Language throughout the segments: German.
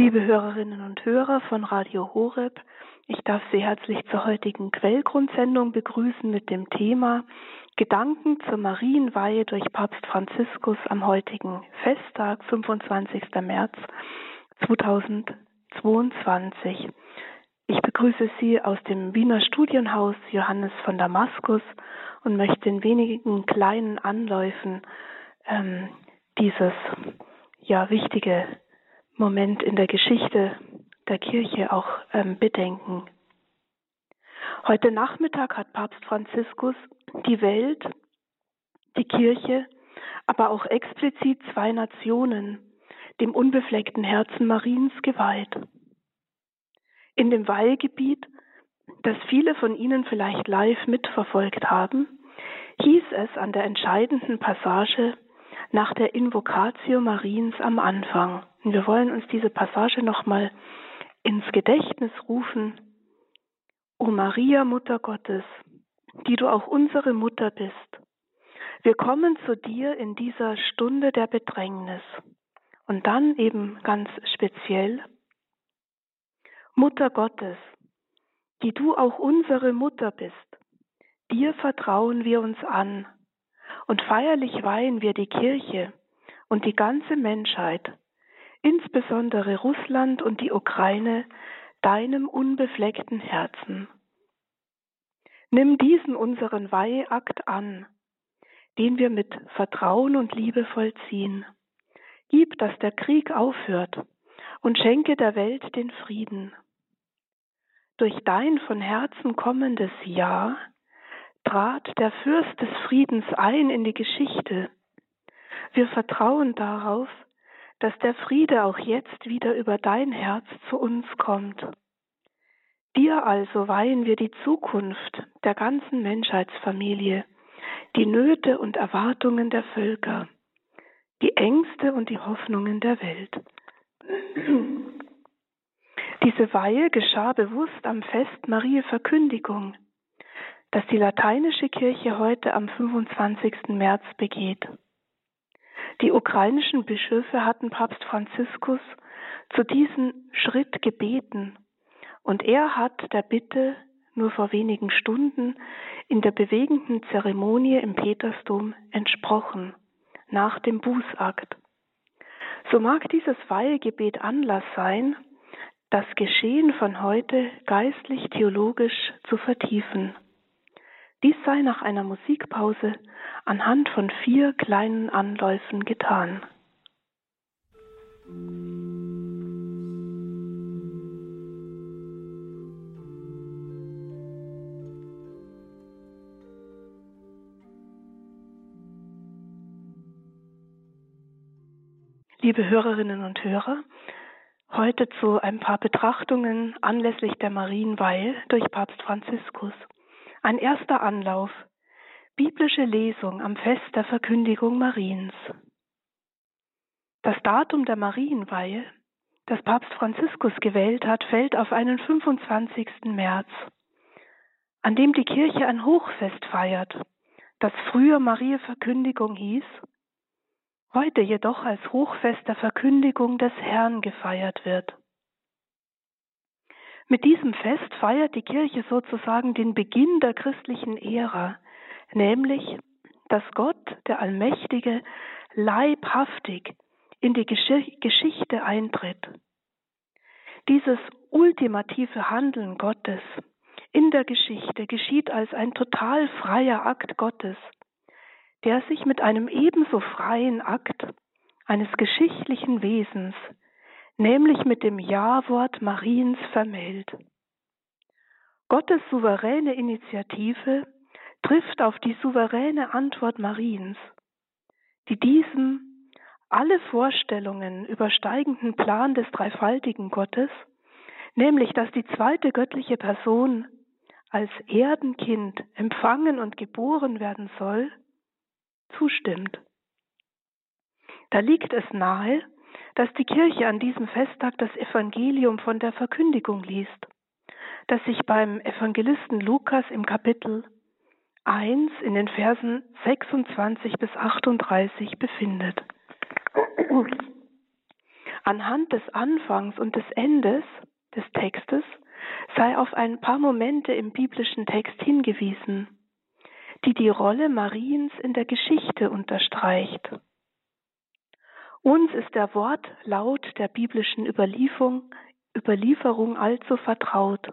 Liebe Hörerinnen und Hörer von Radio Horeb, ich darf Sie herzlich zur heutigen Quellgrundsendung begrüßen mit dem Thema Gedanken zur Marienweihe durch Papst Franziskus am heutigen Festtag, 25. März 2022. Ich begrüße Sie aus dem Wiener Studienhaus Johannes von Damaskus und möchte in wenigen kleinen Anläufen ähm, dieses ja wichtige Moment in der Geschichte der Kirche auch ähm, bedenken. Heute Nachmittag hat Papst Franziskus die Welt, die Kirche, aber auch explizit zwei Nationen dem unbefleckten Herzen Mariens geweiht. In dem Weihegebiet, das viele von Ihnen vielleicht live mitverfolgt haben, hieß es an der entscheidenden Passage nach der Invocatio Mariens am Anfang. Und wir wollen uns diese Passage nochmal ins Gedächtnis rufen. O Maria, Mutter Gottes, die du auch unsere Mutter bist, wir kommen zu dir in dieser Stunde der Bedrängnis. Und dann eben ganz speziell, Mutter Gottes, die du auch unsere Mutter bist, dir vertrauen wir uns an und feierlich weihen wir die Kirche und die ganze Menschheit insbesondere Russland und die Ukraine, deinem unbefleckten Herzen. Nimm diesen unseren Weiheakt an, den wir mit Vertrauen und Liebe vollziehen. Gib, dass der Krieg aufhört und schenke der Welt den Frieden. Durch dein von Herzen kommendes Ja trat der Fürst des Friedens ein in die Geschichte. Wir vertrauen darauf, dass der Friede auch jetzt wieder über dein Herz zu uns kommt. Dir also weihen wir die Zukunft der ganzen Menschheitsfamilie, die Nöte und Erwartungen der Völker, die Ängste und die Hoffnungen der Welt. Diese Weihe geschah bewusst am Fest Marie Verkündigung, das die lateinische Kirche heute am 25. März begeht. Die ukrainischen Bischöfe hatten Papst Franziskus zu diesem Schritt gebeten und er hat der Bitte nur vor wenigen Stunden in der bewegenden Zeremonie im Petersdom entsprochen, nach dem Bußakt. So mag dieses Weihegebet Anlass sein, das Geschehen von heute geistlich-theologisch zu vertiefen. Dies sei nach einer Musikpause anhand von vier kleinen Anläufen getan. Liebe Hörerinnen und Hörer, heute zu ein paar Betrachtungen anlässlich der Marienweihe durch Papst Franziskus. Ein erster Anlauf. Biblische Lesung am Fest der Verkündigung Mariens. Das Datum der Marienweihe, das Papst Franziskus gewählt hat, fällt auf einen 25. März, an dem die Kirche ein Hochfest feiert, das früher Verkündigung hieß, heute jedoch als Hochfest der Verkündigung des Herrn gefeiert wird. Mit diesem Fest feiert die Kirche sozusagen den Beginn der christlichen Ära, nämlich, dass Gott, der Allmächtige, leibhaftig in die Geschichte eintritt. Dieses ultimative Handeln Gottes in der Geschichte geschieht als ein total freier Akt Gottes, der sich mit einem ebenso freien Akt eines geschichtlichen Wesens nämlich mit dem Ja-Wort Mariens vermählt. Gottes souveräne Initiative trifft auf die souveräne Antwort Mariens, die diesem alle Vorstellungen übersteigenden Plan des dreifaltigen Gottes, nämlich dass die zweite göttliche Person als Erdenkind empfangen und geboren werden soll, zustimmt. Da liegt es nahe, dass die Kirche an diesem Festtag das Evangelium von der Verkündigung liest, das sich beim Evangelisten Lukas im Kapitel 1 in den Versen 26 bis 38 befindet. Anhand des Anfangs und des Endes des Textes sei auf ein paar Momente im biblischen Text hingewiesen, die die Rolle Mariens in der Geschichte unterstreicht. Uns ist der Wortlaut der biblischen Überlieferung, Überlieferung allzu vertraut.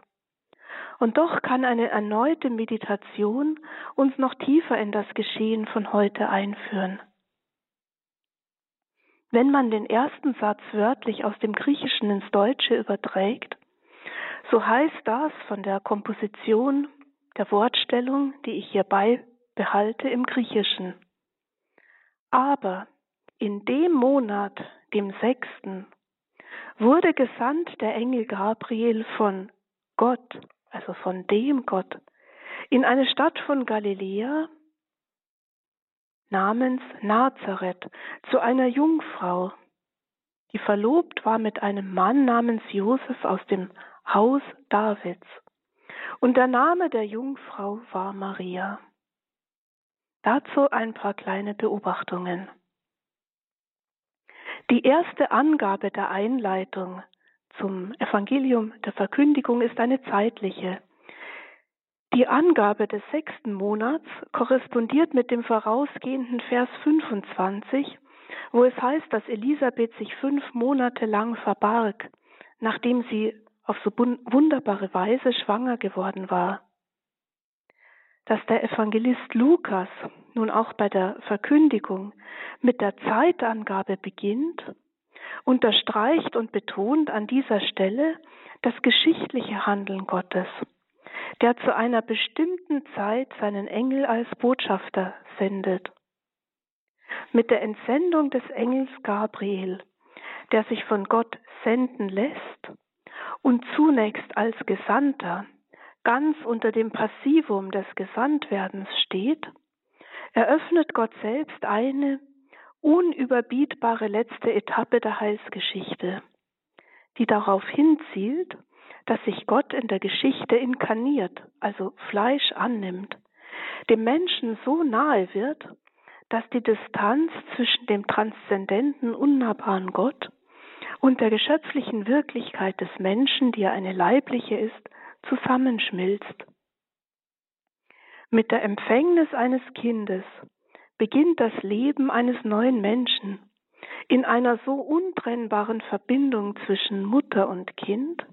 Und doch kann eine erneute Meditation uns noch tiefer in das Geschehen von heute einführen. Wenn man den ersten Satz wörtlich aus dem Griechischen ins Deutsche überträgt, so heißt das von der Komposition der Wortstellung, die ich hierbei behalte im Griechischen. Aber in dem Monat, dem sechsten, wurde gesandt der Engel Gabriel von Gott, also von dem Gott, in eine Stadt von Galiläa namens Nazareth zu einer Jungfrau, die verlobt war mit einem Mann namens Josef aus dem Haus Davids. Und der Name der Jungfrau war Maria. Dazu ein paar kleine Beobachtungen. Die erste Angabe der Einleitung zum Evangelium der Verkündigung ist eine zeitliche. Die Angabe des sechsten Monats korrespondiert mit dem vorausgehenden Vers 25, wo es heißt, dass Elisabeth sich fünf Monate lang verbarg, nachdem sie auf so wunderbare Weise schwanger geworden war. Dass der Evangelist Lukas nun auch bei der Verkündigung mit der Zeitangabe beginnt, unterstreicht und betont an dieser Stelle das geschichtliche Handeln Gottes, der zu einer bestimmten Zeit seinen Engel als Botschafter sendet. Mit der Entsendung des Engels Gabriel, der sich von Gott senden lässt und zunächst als Gesandter ganz unter dem Passivum des Gesandtwerdens steht, eröffnet Gott selbst eine unüberbietbare letzte Etappe der Heilsgeschichte, die darauf hinzielt, dass sich Gott in der Geschichte inkarniert, also Fleisch annimmt, dem Menschen so nahe wird, dass die Distanz zwischen dem transzendenten, unnahbaren Gott und der geschöpflichen Wirklichkeit des Menschen, die ja eine leibliche ist, zusammenschmilzt. Mit der Empfängnis eines Kindes beginnt das Leben eines neuen Menschen in einer so untrennbaren Verbindung zwischen Mutter und Kind,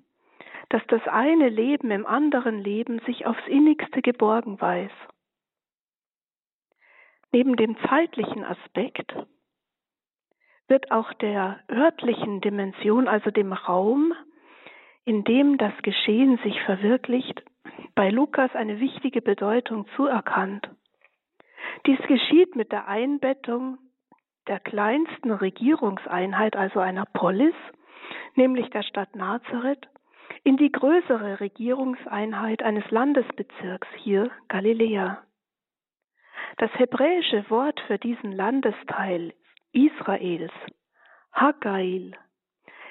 dass das eine Leben im anderen Leben sich aufs innigste geborgen weiß. Neben dem zeitlichen Aspekt wird auch der örtlichen Dimension, also dem Raum, in dem das Geschehen sich verwirklicht, bei Lukas eine wichtige Bedeutung zuerkannt. Dies geschieht mit der Einbettung der kleinsten Regierungseinheit, also einer Polis, nämlich der Stadt Nazareth, in die größere Regierungseinheit eines Landesbezirks hier Galiläa. Das hebräische Wort für diesen Landesteil Israels, Hagail,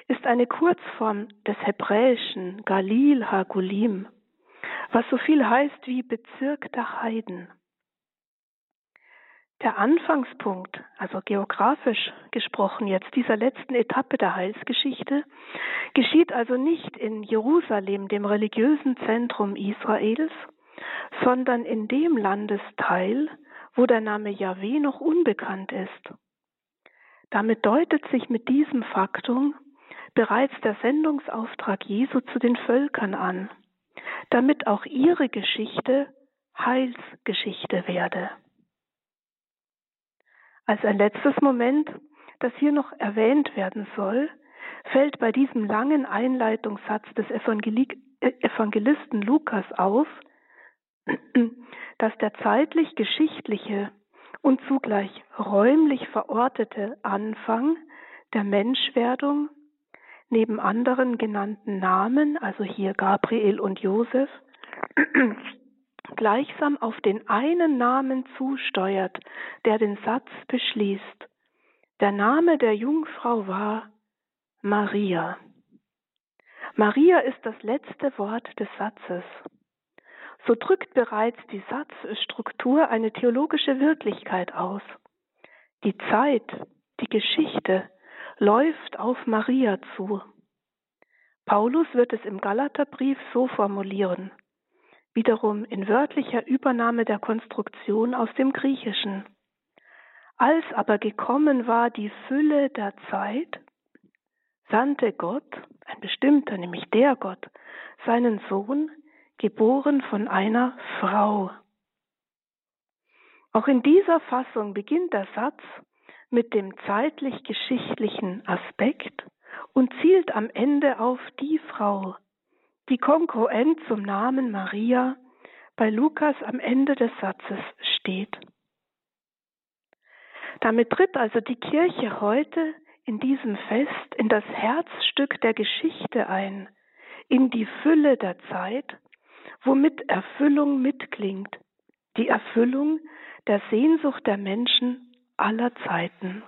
ist eine Kurzform des hebräischen Galil Hagulim, was so viel heißt wie Bezirk der Heiden. Der Anfangspunkt, also geografisch gesprochen jetzt dieser letzten Etappe der Heilsgeschichte, geschieht also nicht in Jerusalem, dem religiösen Zentrum Israels, sondern in dem Landesteil, wo der Name Yahweh noch unbekannt ist. Damit deutet sich mit diesem Faktum bereits der Sendungsauftrag Jesu zu den Völkern an, damit auch ihre Geschichte Heilsgeschichte werde. Als ein letztes Moment, das hier noch erwähnt werden soll, fällt bei diesem langen Einleitungssatz des Evangelisten Lukas auf, dass der zeitlich geschichtliche und zugleich räumlich verortete Anfang der Menschwerdung neben anderen genannten Namen, also hier Gabriel und Josef, gleichsam auf den einen Namen zusteuert, der den Satz beschließt. Der Name der Jungfrau war Maria. Maria ist das letzte Wort des Satzes. So drückt bereits die Satzstruktur eine theologische Wirklichkeit aus. Die Zeit, die Geschichte läuft auf Maria zu. Paulus wird es im Galaterbrief so formulieren, wiederum in wörtlicher Übernahme der Konstruktion aus dem Griechischen. Als aber gekommen war die Fülle der Zeit, sandte Gott, ein bestimmter, nämlich der Gott, seinen Sohn, geboren von einer Frau. Auch in dieser Fassung beginnt der Satz mit dem zeitlich-geschichtlichen Aspekt und zielt am Ende auf die Frau, die kongruent zum Namen Maria bei Lukas am Ende des Satzes steht. Damit tritt also die Kirche heute in diesem Fest in das Herzstück der Geschichte ein, in die Fülle der Zeit, womit Erfüllung mitklingt, die Erfüllung der Sehnsucht der Menschen aller Zeiten.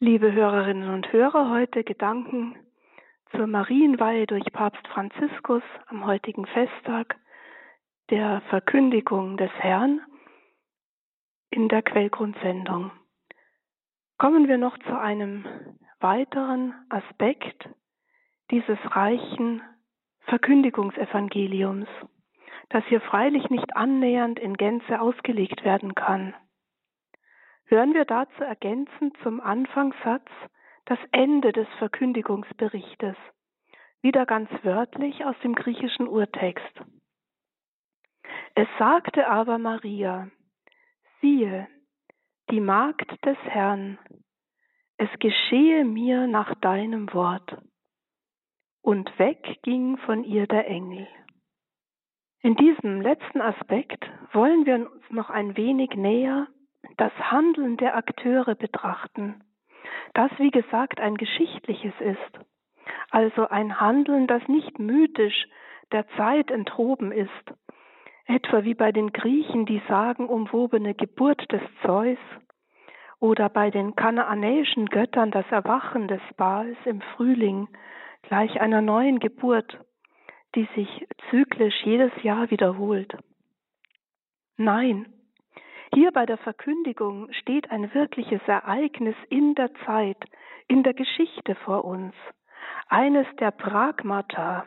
Liebe Hörerinnen und Hörer, heute Gedanken zur Marienweihe durch Papst Franziskus am heutigen Festtag der Verkündigung des Herrn in der Quellgrundsendung. Kommen wir noch zu einem weiteren Aspekt dieses reichen Verkündigungsevangeliums, das hier freilich nicht annähernd in Gänze ausgelegt werden kann hören wir dazu ergänzend zum Anfangssatz das Ende des Verkündigungsberichtes, wieder ganz wörtlich aus dem griechischen Urtext. Es sagte aber Maria, siehe, die Magd des Herrn, es geschehe mir nach deinem Wort. Und weg ging von ihr der Engel. In diesem letzten Aspekt wollen wir uns noch ein wenig näher das Handeln der Akteure betrachten, das wie gesagt ein geschichtliches ist, also ein Handeln, das nicht mythisch der Zeit enthoben ist, etwa wie bei den Griechen die sagenumwobene Geburt des Zeus oder bei den kanaanäischen Göttern das Erwachen des Baals im Frühling gleich einer neuen Geburt, die sich zyklisch jedes Jahr wiederholt. Nein, hier bei der Verkündigung steht ein wirkliches Ereignis in der Zeit, in der Geschichte vor uns, eines der Pragmata,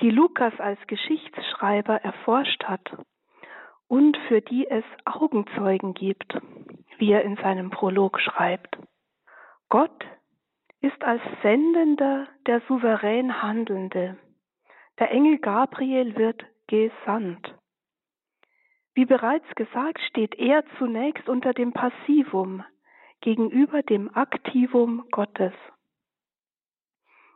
die Lukas als Geschichtsschreiber erforscht hat und für die es Augenzeugen gibt, wie er in seinem Prolog schreibt. Gott ist als Sendender der souverän Handelnde. Der Engel Gabriel wird gesandt. Wie bereits gesagt, steht er zunächst unter dem Passivum gegenüber dem Aktivum Gottes.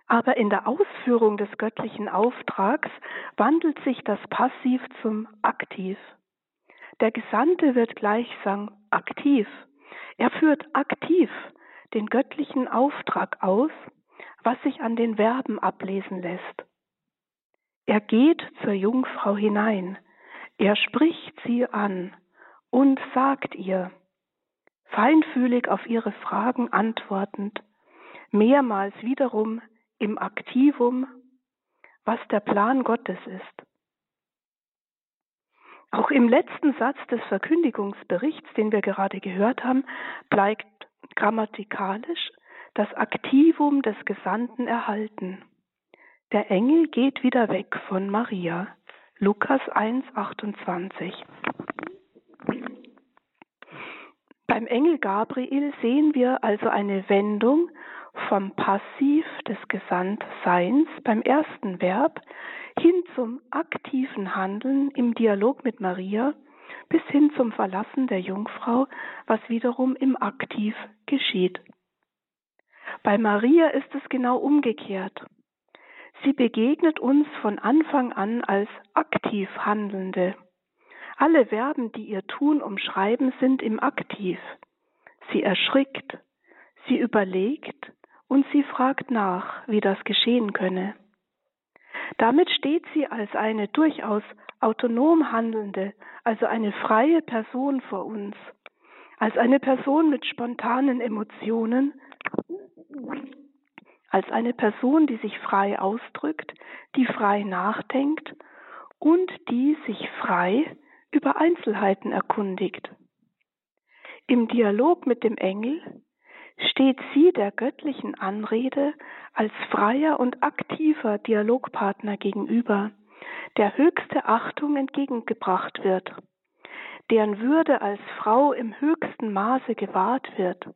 Aber in der Ausführung des göttlichen Auftrags wandelt sich das Passiv zum Aktiv. Der Gesandte wird gleichsam aktiv. Er führt aktiv den göttlichen Auftrag aus, was sich an den Verben ablesen lässt. Er geht zur Jungfrau hinein, er spricht sie an und sagt ihr, feinfühlig auf ihre Fragen antwortend, mehrmals wiederum im Aktivum, was der Plan Gottes ist. Auch im letzten Satz des Verkündigungsberichts, den wir gerade gehört haben, bleibt grammatikalisch das Aktivum des Gesandten erhalten. Der Engel geht wieder weg von Maria. Lukas 1, 28. Beim Engel Gabriel sehen wir also eine Wendung vom Passiv des Gesandtseins beim ersten Verb hin zum aktiven Handeln im Dialog mit Maria bis hin zum Verlassen der Jungfrau, was wiederum im Aktiv geschieht. Bei Maria ist es genau umgekehrt. Sie begegnet uns von Anfang an als aktiv Handelnde. Alle Verben, die ihr Tun umschreiben, sind im Aktiv. Sie erschrickt, sie überlegt und sie fragt nach, wie das geschehen könne. Damit steht sie als eine durchaus autonom handelnde, also eine freie Person vor uns, als eine Person mit spontanen Emotionen als eine Person, die sich frei ausdrückt, die frei nachdenkt und die sich frei über Einzelheiten erkundigt. Im Dialog mit dem Engel steht sie der göttlichen Anrede als freier und aktiver Dialogpartner gegenüber, der höchste Achtung entgegengebracht wird, deren Würde als Frau im höchsten Maße gewahrt wird,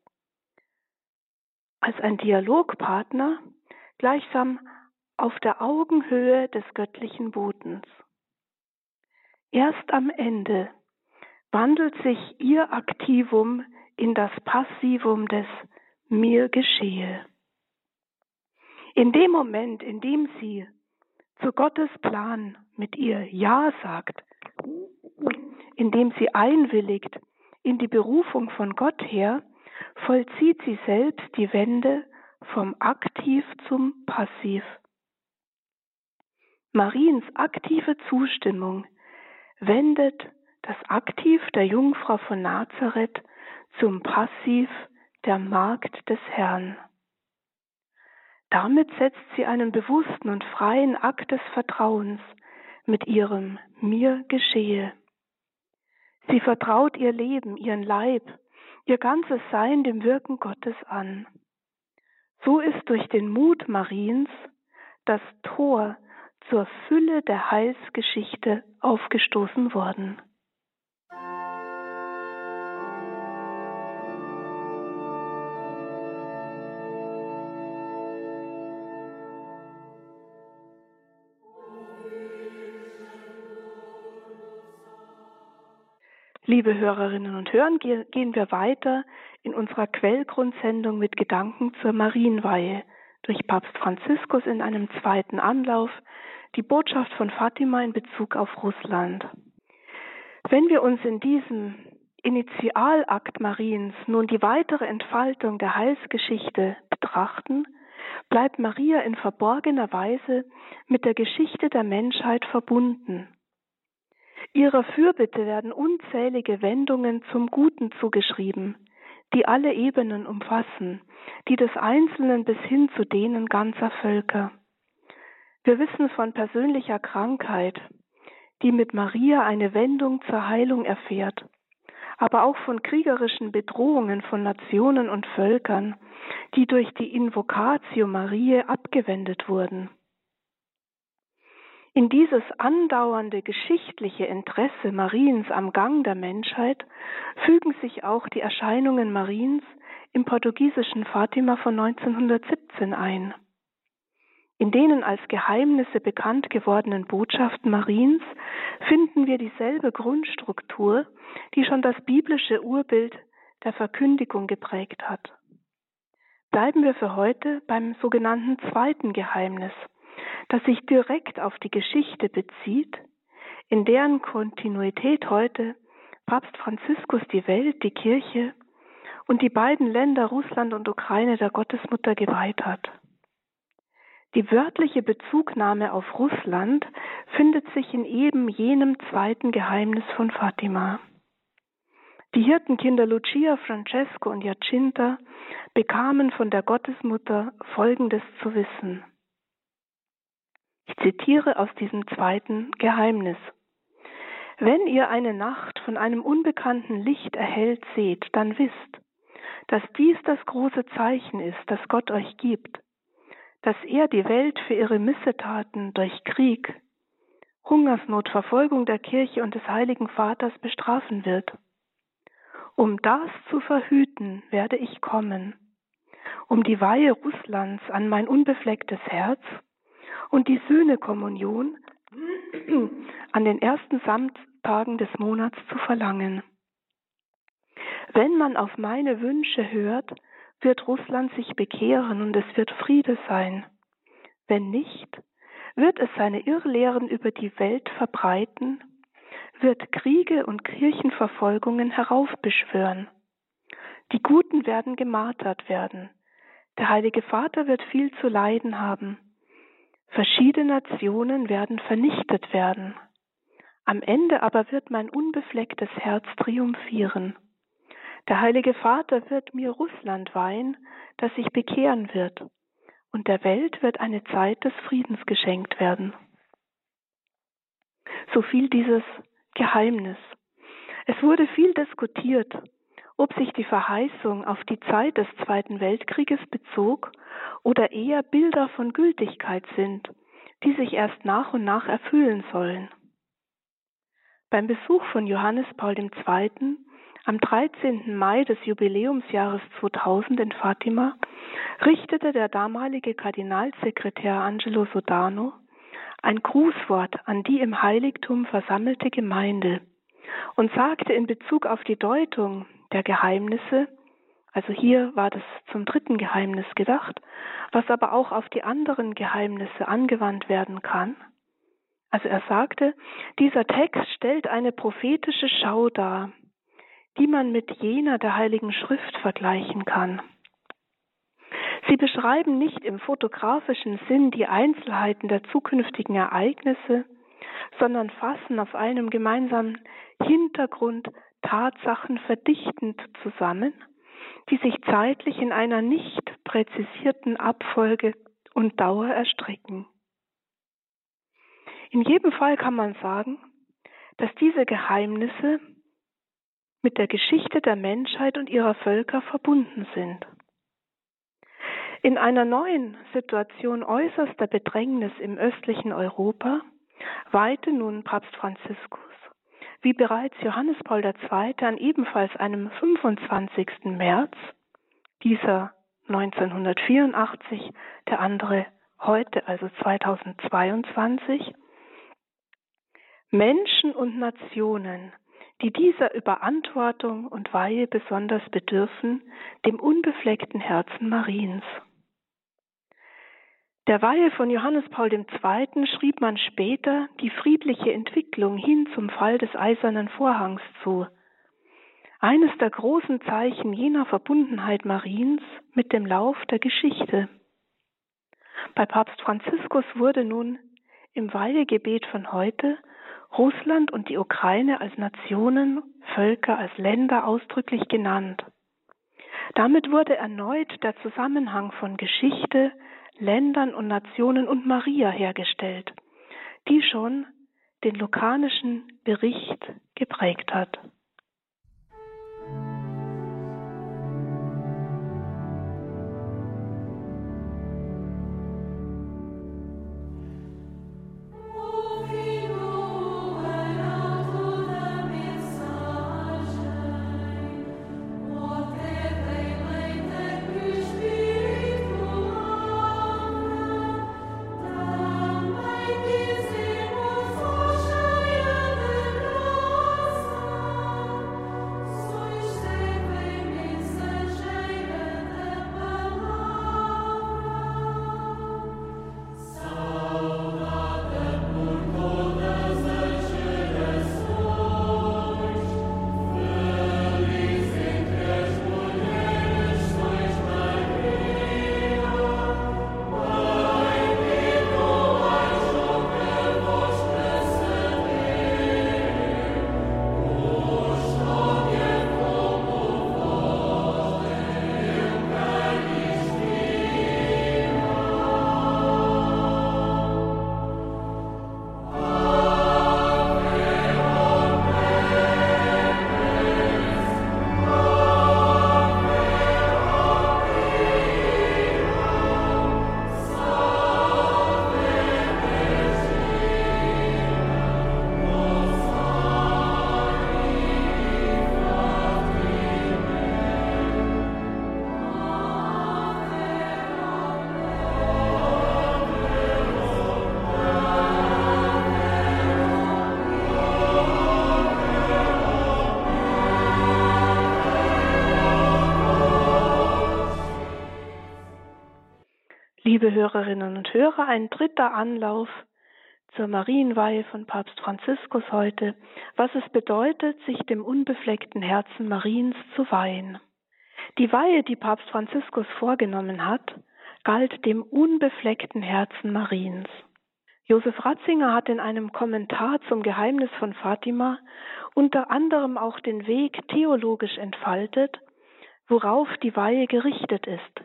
als ein Dialogpartner gleichsam auf der Augenhöhe des göttlichen Bodens. Erst am Ende wandelt sich ihr Aktivum in das Passivum des mir geschehe. In dem Moment, in dem sie zu Gottes Plan mit ihr Ja sagt, in dem sie einwilligt in die Berufung von Gott her, vollzieht sie selbst die Wende vom Aktiv zum Passiv. Mariens aktive Zustimmung wendet das Aktiv der Jungfrau von Nazareth zum Passiv der Magd des Herrn. Damit setzt sie einen bewussten und freien Akt des Vertrauens mit ihrem Mir geschehe. Sie vertraut ihr Leben, ihren Leib, ihr ganzes Sein dem Wirken Gottes an. So ist durch den Mut Mariens das Tor zur Fülle der Heilsgeschichte aufgestoßen worden. Liebe Hörerinnen und Hörer, gehen wir weiter in unserer Quellgrundsendung mit Gedanken zur Marienweihe durch Papst Franziskus in einem zweiten Anlauf, die Botschaft von Fatima in Bezug auf Russland. Wenn wir uns in diesem Initialakt Mariens nun die weitere Entfaltung der Heilsgeschichte betrachten, bleibt Maria in verborgener Weise mit der Geschichte der Menschheit verbunden Ihrer Fürbitte werden unzählige Wendungen zum Guten zugeschrieben, die alle Ebenen umfassen, die des Einzelnen bis hin zu denen ganzer Völker. Wir wissen von persönlicher Krankheit, die mit Maria eine Wendung zur Heilung erfährt, aber auch von kriegerischen Bedrohungen von Nationen und Völkern, die durch die Invocatio Mariae abgewendet wurden. In dieses andauernde geschichtliche Interesse Mariens am Gang der Menschheit fügen sich auch die Erscheinungen Mariens im portugiesischen Fatima von 1917 ein. In denen als Geheimnisse bekannt gewordenen Botschaften Mariens finden wir dieselbe Grundstruktur, die schon das biblische Urbild der Verkündigung geprägt hat. Bleiben wir für heute beim sogenannten zweiten Geheimnis, das sich direkt auf die Geschichte bezieht, in deren Kontinuität heute Papst Franziskus die Welt, die Kirche und die beiden Länder Russland und Ukraine der Gottesmutter geweiht hat. Die wörtliche Bezugnahme auf Russland findet sich in eben jenem zweiten Geheimnis von Fatima. Die Hirtenkinder Lucia, Francesco und Jacinta bekamen von der Gottesmutter Folgendes zu wissen. Ich zitiere aus diesem zweiten Geheimnis. Wenn ihr eine Nacht von einem unbekannten Licht erhellt seht, dann wisst, dass dies das große Zeichen ist, das Gott euch gibt, dass er die Welt für ihre Missetaten durch Krieg, Hungersnot, Verfolgung der Kirche und des Heiligen Vaters bestrafen wird. Um das zu verhüten, werde ich kommen, um die Weihe Russlands an mein unbeflecktes Herz und die Söhnekommunion an den ersten Samstagen des Monats zu verlangen. Wenn man auf meine Wünsche hört, wird Russland sich bekehren und es wird Friede sein. Wenn nicht, wird es seine Irrlehren über die Welt verbreiten, wird Kriege und Kirchenverfolgungen heraufbeschwören. Die Guten werden gemartert werden. Der Heilige Vater wird viel zu leiden haben. Verschiedene Nationen werden vernichtet werden. Am Ende aber wird mein unbeflecktes Herz triumphieren. Der Heilige Vater wird mir Russland weihen, das sich bekehren wird, und der Welt wird eine Zeit des Friedens geschenkt werden. So viel dieses Geheimnis. Es wurde viel diskutiert, ob sich die Verheißung auf die Zeit des Zweiten Weltkrieges bezog oder eher Bilder von Gültigkeit sind, die sich erst nach und nach erfüllen sollen. Beim Besuch von Johannes Paul II. am 13. Mai des Jubiläumsjahres 2000 in Fatima richtete der damalige Kardinalsekretär Angelo Sodano ein Grußwort an die im Heiligtum versammelte Gemeinde und sagte in Bezug auf die Deutung der Geheimnisse, also hier war das zum dritten Geheimnis gedacht, was aber auch auf die anderen Geheimnisse angewandt werden kann. Also er sagte, dieser Text stellt eine prophetische Schau dar, die man mit jener der Heiligen Schrift vergleichen kann. Sie beschreiben nicht im fotografischen Sinn die Einzelheiten der zukünftigen Ereignisse, sondern fassen auf einem gemeinsamen Hintergrund Tatsachen verdichtend zusammen, die sich zeitlich in einer nicht präzisierten Abfolge und Dauer erstrecken. In jedem Fall kann man sagen, dass diese Geheimnisse mit der Geschichte der Menschheit und ihrer Völker verbunden sind. In einer neuen Situation äußerster Bedrängnis im östlichen Europa weihte nun Papst Franziskus, wie bereits Johannes Paul II. an ebenfalls einem 25. März, dieser 1984, der andere heute, also 2022, Menschen und Nationen, die dieser Überantwortung und Weihe besonders bedürfen, dem unbefleckten Herzen Mariens. Der Weihe von Johannes Paul II. schrieb man später die friedliche Entwicklung hin zum Fall des Eisernen Vorhangs zu. Eines der großen Zeichen jener Verbundenheit Mariens mit dem Lauf der Geschichte. Bei Papst Franziskus wurde nun im Weihegebet von heute Russland und die Ukraine als Nationen, Völker, als Länder ausdrücklich genannt. Damit wurde erneut der Zusammenhang von Geschichte, Ländern und Nationen und Maria hergestellt, die schon den lukanischen Bericht geprägt hat. Hörerinnen und Hörer, ein dritter Anlauf zur Marienweihe von Papst Franziskus heute, was es bedeutet, sich dem unbefleckten Herzen Mariens zu weihen. Die Weihe, die Papst Franziskus vorgenommen hat, galt dem unbefleckten Herzen Mariens. Josef Ratzinger hat in einem Kommentar zum Geheimnis von Fatima unter anderem auch den Weg theologisch entfaltet, worauf die Weihe gerichtet ist,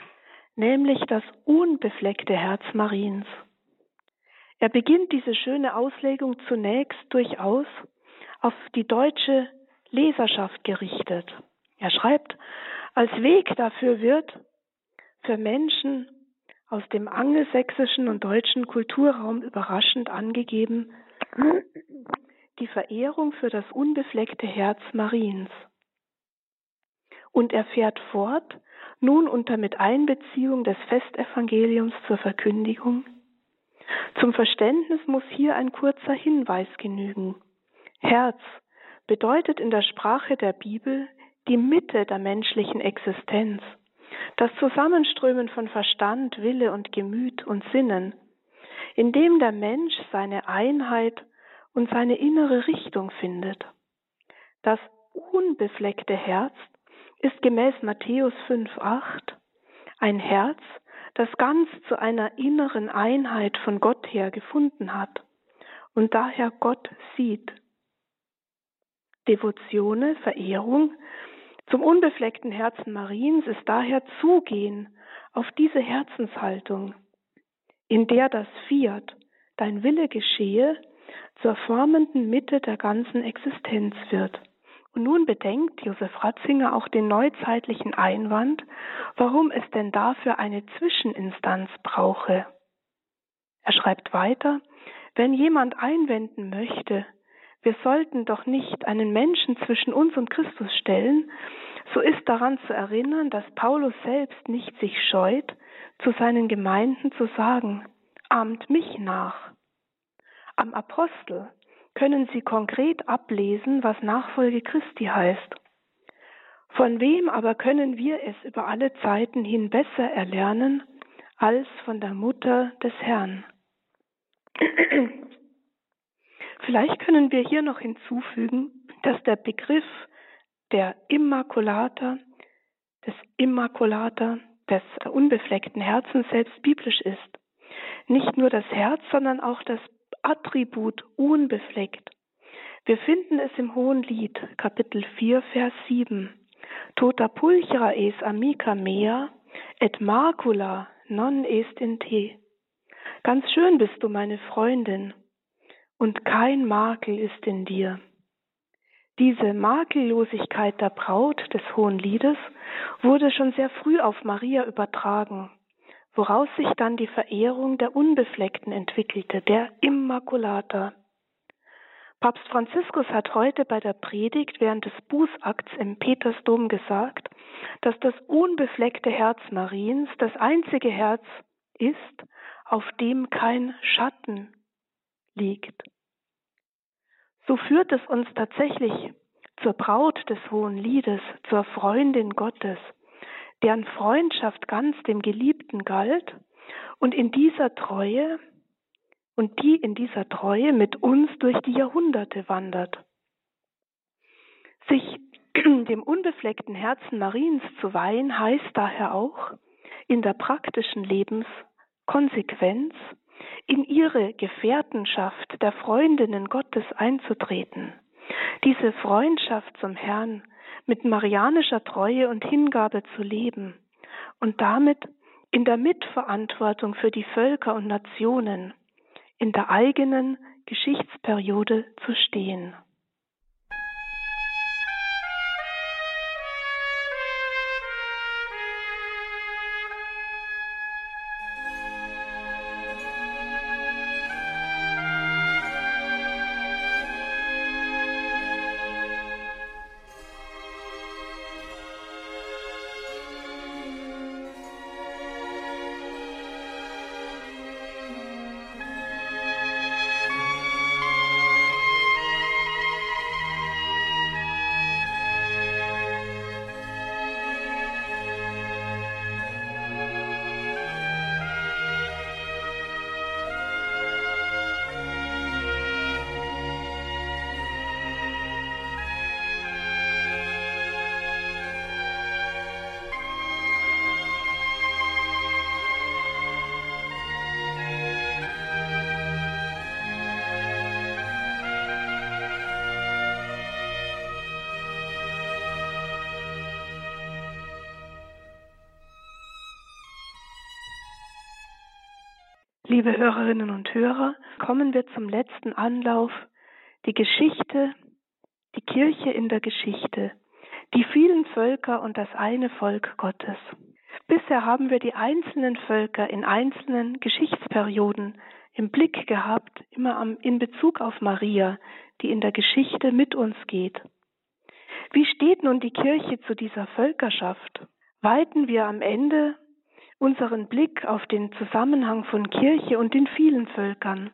nämlich das unbefleckte Herz Mariens. Er beginnt diese schöne Auslegung zunächst durchaus auf die deutsche Leserschaft gerichtet. Er schreibt, als Weg dafür wird für Menschen aus dem angelsächsischen und deutschen Kulturraum überraschend angegeben die Verehrung für das unbefleckte Herz Mariens. Und er fährt fort, nun unter Miteinbeziehung des Festevangeliums zur Verkündigung. Zum Verständnis muss hier ein kurzer Hinweis genügen. Herz bedeutet in der Sprache der Bibel die Mitte der menschlichen Existenz, das Zusammenströmen von Verstand, Wille und Gemüt und Sinnen, in dem der Mensch seine Einheit und seine innere Richtung findet. Das unbefleckte Herz ist gemäß Matthäus 5,8 ein Herz, das ganz zu einer inneren Einheit von Gott her gefunden hat und daher Gott sieht. Devotione, Verehrung zum unbefleckten Herzen Mariens ist daher Zugehen auf diese Herzenshaltung, in der das Fiat, dein Wille geschehe, zur formenden Mitte der ganzen Existenz wird. Und nun bedenkt Josef Ratzinger auch den neuzeitlichen Einwand, warum es denn dafür eine Zwischeninstanz brauche. Er schreibt weiter, wenn jemand einwenden möchte, wir sollten doch nicht einen Menschen zwischen uns und Christus stellen, so ist daran zu erinnern, dass Paulus selbst nicht sich scheut, zu seinen Gemeinden zu sagen, ahmt mich nach. Am Apostel können sie konkret ablesen, was Nachfolge Christi heißt. Von wem aber können wir es über alle Zeiten hin besser erlernen als von der Mutter des Herrn? Vielleicht können wir hier noch hinzufügen, dass der Begriff der Immaculata, des Immaculata, des unbefleckten Herzens selbst biblisch ist. Nicht nur das Herz, sondern auch das Attribut unbefleckt. Wir finden es im Hohen Lied, Kapitel 4, Vers 7. Tota pulchra es amica mea, et macula non est in te. Ganz schön bist du, meine Freundin, und kein Makel ist in dir. Diese Makellosigkeit der Braut des Hohen Liedes wurde schon sehr früh auf Maria übertragen, woraus sich dann die Verehrung der Unbefleckten entwickelte, der Immaculata. Papst Franziskus hat heute bei der Predigt während des Bußakts im Petersdom gesagt, dass das unbefleckte Herz Mariens das einzige Herz ist, auf dem kein Schatten liegt. So führt es uns tatsächlich zur Braut des Hohen Liedes, zur Freundin Gottes, deren Freundschaft ganz dem Geliebten galt und in dieser Treue und die in dieser Treue mit uns durch die Jahrhunderte wandert. Sich dem unbefleckten Herzen Mariens zu weihen, heißt daher auch, in der praktischen Lebenskonsequenz in ihre Gefährtenschaft der Freundinnen Gottes einzutreten, diese Freundschaft zum Herrn mit marianischer Treue und Hingabe zu leben und damit in der Mitverantwortung für die Völker und Nationen in der eigenen Geschichtsperiode zu stehen. Liebe Hörerinnen und Hörer, kommen wir zum letzten Anlauf, die Geschichte, die Kirche in der Geschichte, die vielen Völker und das eine Volk Gottes. Bisher haben wir die einzelnen Völker in einzelnen Geschichtsperioden im Blick gehabt, immer in Bezug auf Maria, die in der Geschichte mit uns geht. Wie steht nun die Kirche zu dieser Völkerschaft? Weiten wir am Ende unseren Blick auf den Zusammenhang von Kirche und den vielen Völkern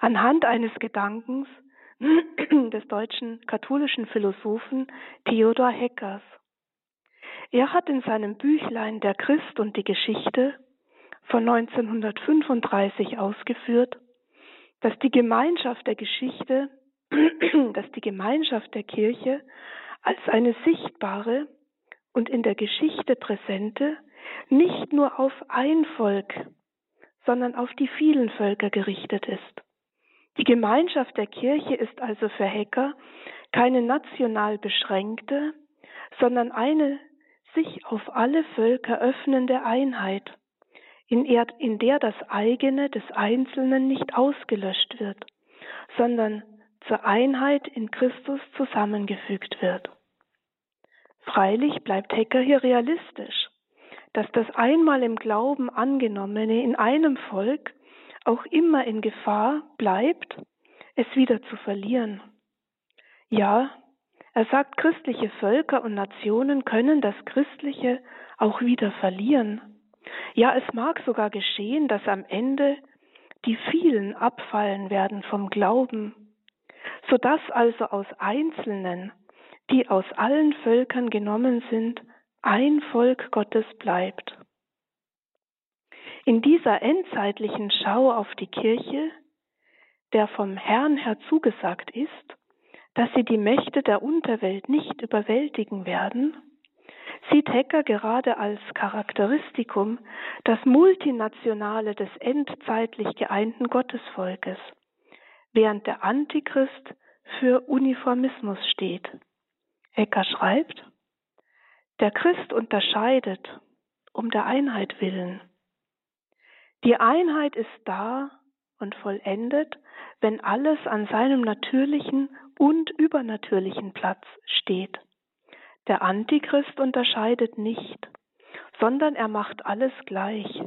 anhand eines Gedankens des deutschen katholischen Philosophen Theodor Heckers. Er hat in seinem Büchlein Der Christ und die Geschichte von 1935 ausgeführt, dass die Gemeinschaft der Geschichte, dass die Gemeinschaft der Kirche als eine sichtbare und in der Geschichte präsente nicht nur auf ein Volk, sondern auf die vielen Völker gerichtet ist. Die Gemeinschaft der Kirche ist also für Hecker keine national beschränkte, sondern eine sich auf alle Völker öffnende Einheit, in, er, in der das eigene des Einzelnen nicht ausgelöscht wird, sondern zur Einheit in Christus zusammengefügt wird. Freilich bleibt Hecker hier realistisch dass das einmal im Glauben angenommene in einem Volk auch immer in Gefahr bleibt, es wieder zu verlieren. Ja, er sagt, christliche Völker und Nationen können das Christliche auch wieder verlieren. Ja, es mag sogar geschehen, dass am Ende die vielen abfallen werden vom Glauben, so dass also aus Einzelnen, die aus allen Völkern genommen sind, ein Volk Gottes bleibt. In dieser endzeitlichen Schau auf die Kirche, der vom Herrn her zugesagt ist, dass sie die Mächte der Unterwelt nicht überwältigen werden, sieht Hecker gerade als Charakteristikum das Multinationale des endzeitlich geeinten Gottesvolkes, während der Antichrist für Uniformismus steht. Hecker schreibt, der Christ unterscheidet um der Einheit willen. Die Einheit ist da und vollendet, wenn alles an seinem natürlichen und übernatürlichen Platz steht. Der Antichrist unterscheidet nicht, sondern er macht alles gleich,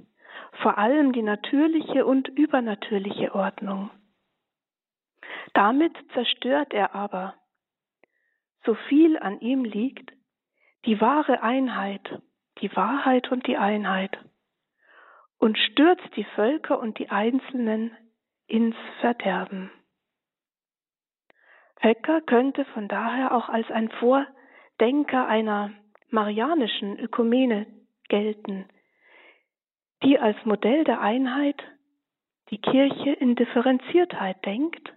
vor allem die natürliche und übernatürliche Ordnung. Damit zerstört er aber, so viel an ihm liegt, die wahre Einheit, die Wahrheit und die Einheit und stürzt die Völker und die Einzelnen ins Verderben. Höcker könnte von daher auch als ein Vordenker einer marianischen Ökumene gelten, die als Modell der Einheit die Kirche in Differenziertheit denkt,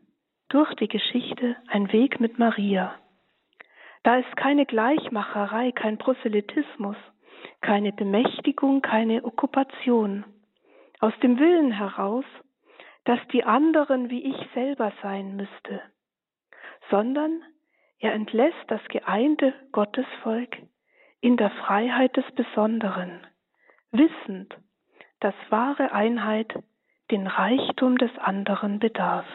durch die Geschichte ein Weg mit Maria. Da ist keine Gleichmacherei, kein Proselytismus, keine Bemächtigung, keine Okkupation. Aus dem Willen heraus, dass die anderen wie ich selber sein müsste, sondern er entlässt das geeinte Gottesvolk in der Freiheit des Besonderen, wissend, dass wahre Einheit den Reichtum des anderen bedarf.